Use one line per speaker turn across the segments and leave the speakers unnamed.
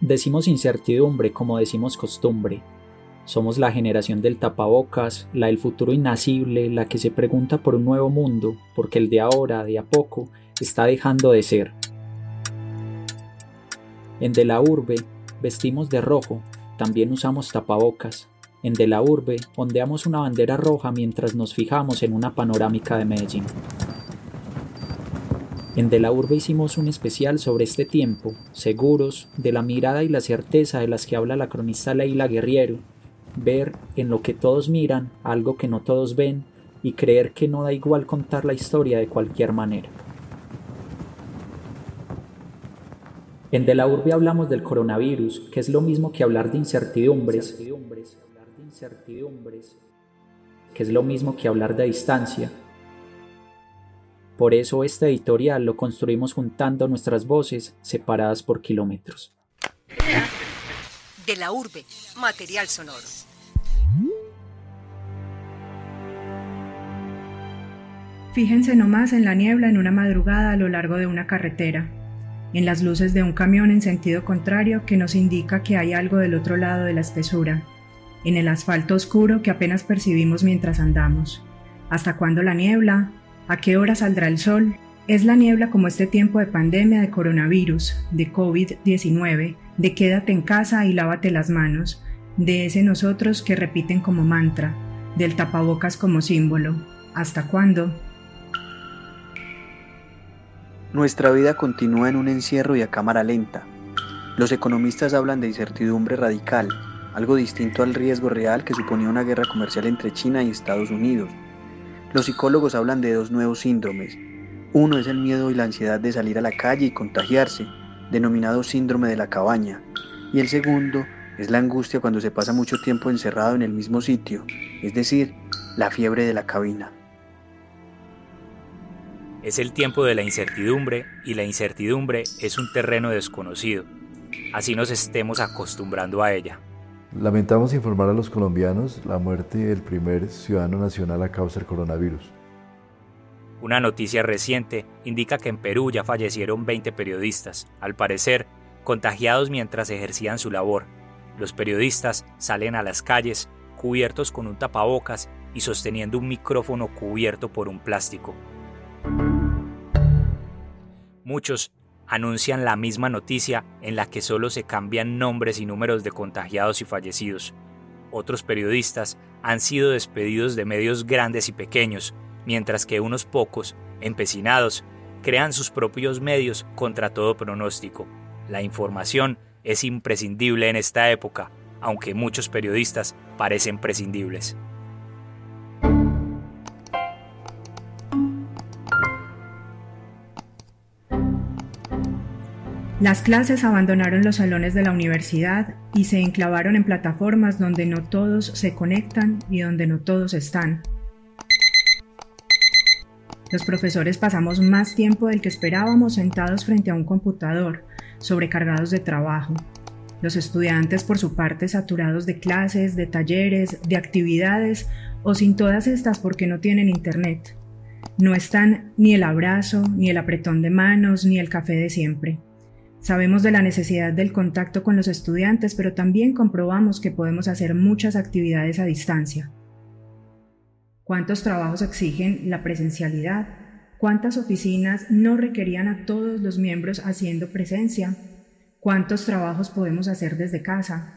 Decimos incertidumbre como decimos costumbre. Somos la generación del tapabocas, la del futuro innacible, la que se pregunta por un nuevo mundo, porque el de ahora, de a poco, está dejando de ser. En De la Urbe vestimos de rojo, también usamos tapabocas. En De la Urbe ondeamos una bandera roja mientras nos fijamos en una panorámica de Medellín. En De la Urbe hicimos un especial sobre este tiempo, seguros de la mirada y la certeza de las que habla la cronista Leila Guerriero, ver en lo que todos miran algo que no todos ven y creer que no da igual contar la historia de cualquier manera. En De la Urbe hablamos del coronavirus, que es lo mismo que hablar de incertidumbres, que es lo mismo que hablar de distancia. Por eso este editorial lo construimos juntando nuestras voces separadas por kilómetros.
De la Urbe, material sonoro.
Fíjense nomás en la niebla en una madrugada a lo largo de una carretera en las luces de un camión en sentido contrario que nos indica que hay algo del otro lado de la espesura, en el asfalto oscuro que apenas percibimos mientras andamos. ¿Hasta cuándo la niebla? ¿A qué hora saldrá el sol? Es la niebla como este tiempo de pandemia de coronavirus, de COVID-19, de quédate en casa y lávate las manos, de ese nosotros que repiten como mantra, del tapabocas como símbolo. ¿Hasta cuándo?
Nuestra vida continúa en un encierro y a cámara lenta. Los economistas hablan de incertidumbre radical, algo distinto al riesgo real que suponía una guerra comercial entre China y Estados Unidos. Los psicólogos hablan de dos nuevos síndromes. Uno es el miedo y la ansiedad de salir a la calle y contagiarse, denominado síndrome de la cabaña. Y el segundo es la angustia cuando se pasa mucho tiempo encerrado en el mismo sitio, es decir, la fiebre de la cabina.
Es el tiempo de la incertidumbre y la incertidumbre es un terreno desconocido. Así nos estemos acostumbrando a ella.
Lamentamos informar a los colombianos la muerte del primer ciudadano nacional a causa del coronavirus.
Una noticia reciente indica que en Perú ya fallecieron 20 periodistas, al parecer contagiados mientras ejercían su labor. Los periodistas salen a las calles cubiertos con un tapabocas y sosteniendo un micrófono cubierto por un plástico. Muchos anuncian la misma noticia en la que solo se cambian nombres y números de contagiados y fallecidos. Otros periodistas han sido despedidos de medios grandes y pequeños, mientras que unos pocos, empecinados, crean sus propios medios contra todo pronóstico. La información es imprescindible en esta época, aunque muchos periodistas parecen prescindibles.
Las clases abandonaron los salones de la universidad y se enclavaron en plataformas donde no todos se conectan y donde no todos están. Los profesores pasamos más tiempo del que esperábamos sentados frente a un computador, sobrecargados de trabajo. Los estudiantes, por su parte, saturados de clases, de talleres, de actividades o sin todas estas porque no tienen internet. No están ni el abrazo, ni el apretón de manos, ni el café de siempre. Sabemos de la necesidad del contacto con los estudiantes, pero también comprobamos que podemos hacer muchas actividades a distancia. ¿Cuántos trabajos exigen la presencialidad? ¿Cuántas oficinas no requerían a todos los miembros haciendo presencia? ¿Cuántos trabajos podemos hacer desde casa?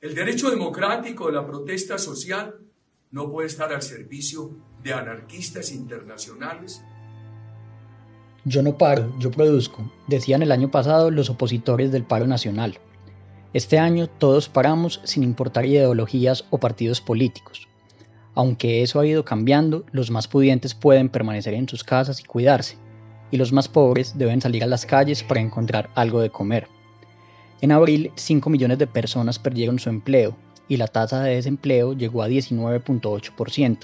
El derecho democrático de la protesta social no puede estar al servicio de anarquistas internacionales
yo no paro, yo produzco, decían el año pasado los opositores del paro nacional. Este año todos paramos sin importar ideologías o partidos políticos. Aunque eso ha ido cambiando, los más pudientes pueden permanecer en sus casas y cuidarse, y los más pobres deben salir a las calles para encontrar algo de comer. En abril, 5 millones de personas perdieron su empleo y la tasa de desempleo llegó a 19.8%,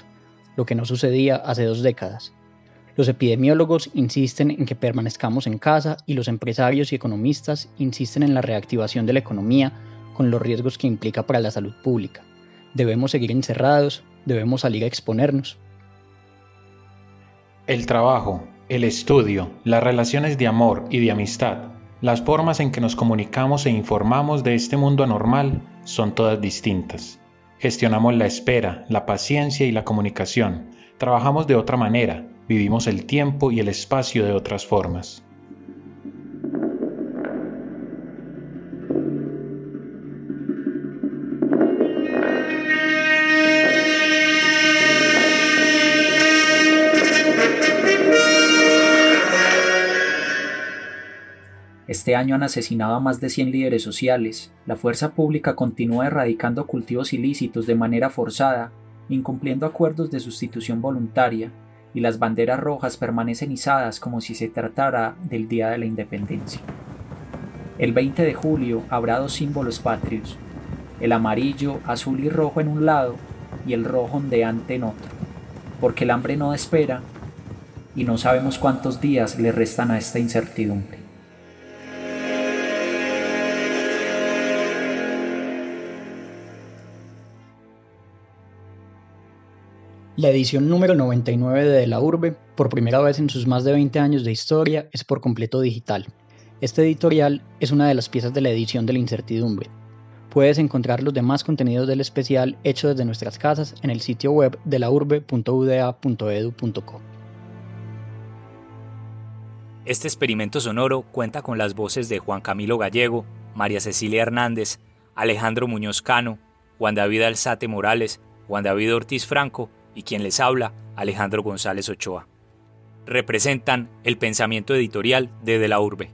lo que no sucedía hace dos décadas. Los epidemiólogos insisten en que permanezcamos en casa y los empresarios y economistas insisten en la reactivación de la economía con los riesgos que implica para la salud pública. Debemos seguir encerrados, debemos salir a exponernos.
El trabajo, el estudio, las relaciones de amor y de amistad, Las formas en que nos comunicamos e informamos de este mundo anormal son todas distintas. Gestionamos la espera, la paciencia y la comunicación. Trabajamos de otra manera, vivimos el tiempo y el espacio de otras formas.
Este año han asesinado a más de 100 líderes sociales. La fuerza pública continúa erradicando cultivos ilícitos de manera forzada, incumpliendo acuerdos de sustitución voluntaria, y las banderas rojas permanecen izadas como si se tratara del Día de la Independencia. El 20 de julio habrá dos símbolos patrios, el amarillo, azul y rojo en un lado y el rojo ondeante en otro, porque el hambre no espera y no sabemos cuántos días le restan a esta incertidumbre.
La edición número 99 de La Urbe, por primera vez en sus más de 20 años de historia, es por completo digital. Este editorial es una de las piezas de la edición de la incertidumbre. Puedes encontrar los demás contenidos del especial hecho desde nuestras casas en el sitio web de laurbe.uda.edu.co.
Este experimento sonoro cuenta con las voces de Juan Camilo Gallego, María Cecilia Hernández, Alejandro Muñoz Cano, Juan David Alzate Morales, Juan David Ortiz Franco y quien les habla, Alejandro González Ochoa. Representan el pensamiento editorial de De la Urbe.